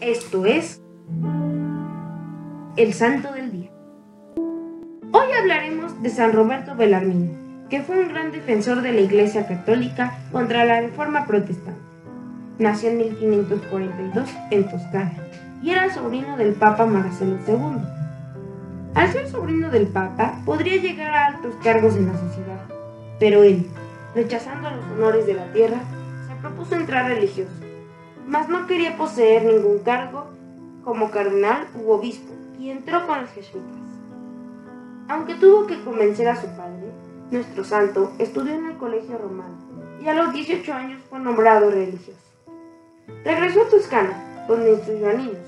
Esto es el Santo del Día. Hoy hablaremos de San Roberto Belarmino, que fue un gran defensor de la Iglesia Católica contra la Reforma Protestante. Nació en 1542 en Toscana y era sobrino del Papa Marcelo II. Al ser sobrino del Papa, podría llegar a altos cargos en la sociedad, pero él, rechazando los honores de la tierra, se propuso entrar religioso, mas no quería poseer ningún cargo como cardenal u obispo, y entró con los jesuitas. Aunque tuvo que convencer a su padre, nuestro santo estudió en el colegio romano y a los 18 años fue nombrado religioso. Regresó a Toscana, donde instruyó a niños.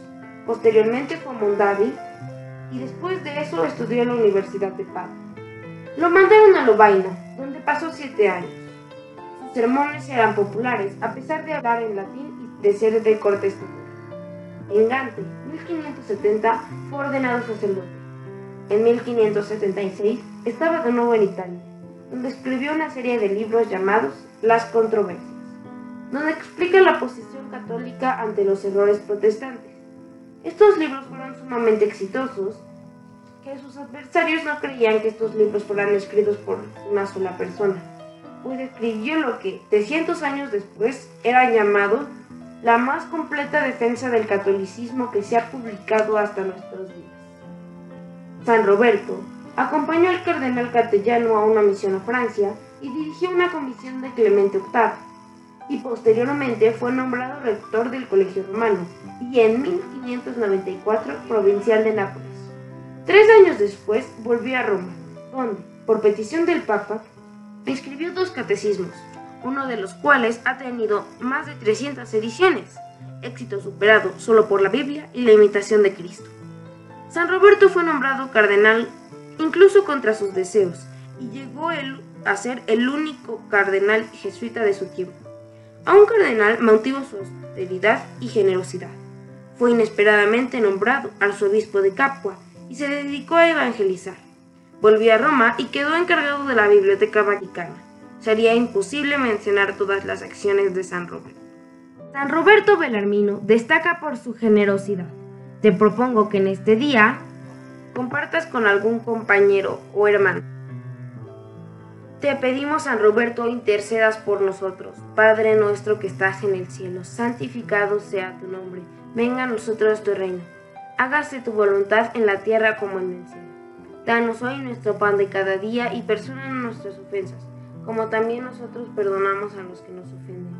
Posteriormente fue a Mondavi y después de eso estudió en la Universidad de Padua. Lo mandaron a Lovaina, donde pasó siete años. Sus sermones eran populares, a pesar de hablar en latín de ser de corte español. En Gante, 1570, fue ordenado sacerdote. En 1576 estaba de nuevo en Italia, donde escribió una serie de libros llamados Las Controversias, donde explica la posición católica ante los errores protestantes. Estos libros fueron sumamente exitosos, que sus adversarios no creían que estos libros fueran escritos por una sola persona, pues escribió lo que, 300 años después, era llamado la más completa defensa del catolicismo que se ha publicado hasta nuestros días. San Roberto acompañó al cardenal Catellano a una misión a Francia y dirigió una comisión de Clemente VIII, y posteriormente fue nombrado rector del Colegio Romano y en 1594 provincial de Nápoles. Tres años después volvió a Roma, donde, por petición del Papa, escribió dos catecismos, uno de los cuales ha tenido más de 300 ediciones, éxito superado solo por la Biblia y la imitación de Cristo. San Roberto fue nombrado cardenal incluso contra sus deseos y llegó a ser el único cardenal jesuita de su tiempo. A un cardenal mantuvo su austeridad y generosidad. Fue inesperadamente nombrado arzobispo de Capua y se dedicó a evangelizar. Volvió a Roma y quedó encargado de la Biblioteca Vaticana sería imposible mencionar todas las acciones de San Roberto. San Roberto Belarmino destaca por su generosidad. Te propongo que en este día compartas con algún compañero o hermano. Te pedimos, San Roberto, intercedas por nosotros. Padre nuestro que estás en el cielo, santificado sea tu nombre. Venga a nosotros tu reino. Hágase tu voluntad en la tierra como en el cielo. Danos hoy nuestro pan de cada día y perdona nuestras ofensas como también nosotros perdonamos a los que nos ofenden.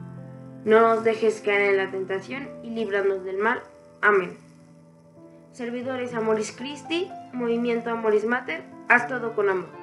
No nos dejes caer en la tentación y líbranos del mal. Amén. Servidores Amoris Christi, Movimiento Amoris Mater, haz todo con amor.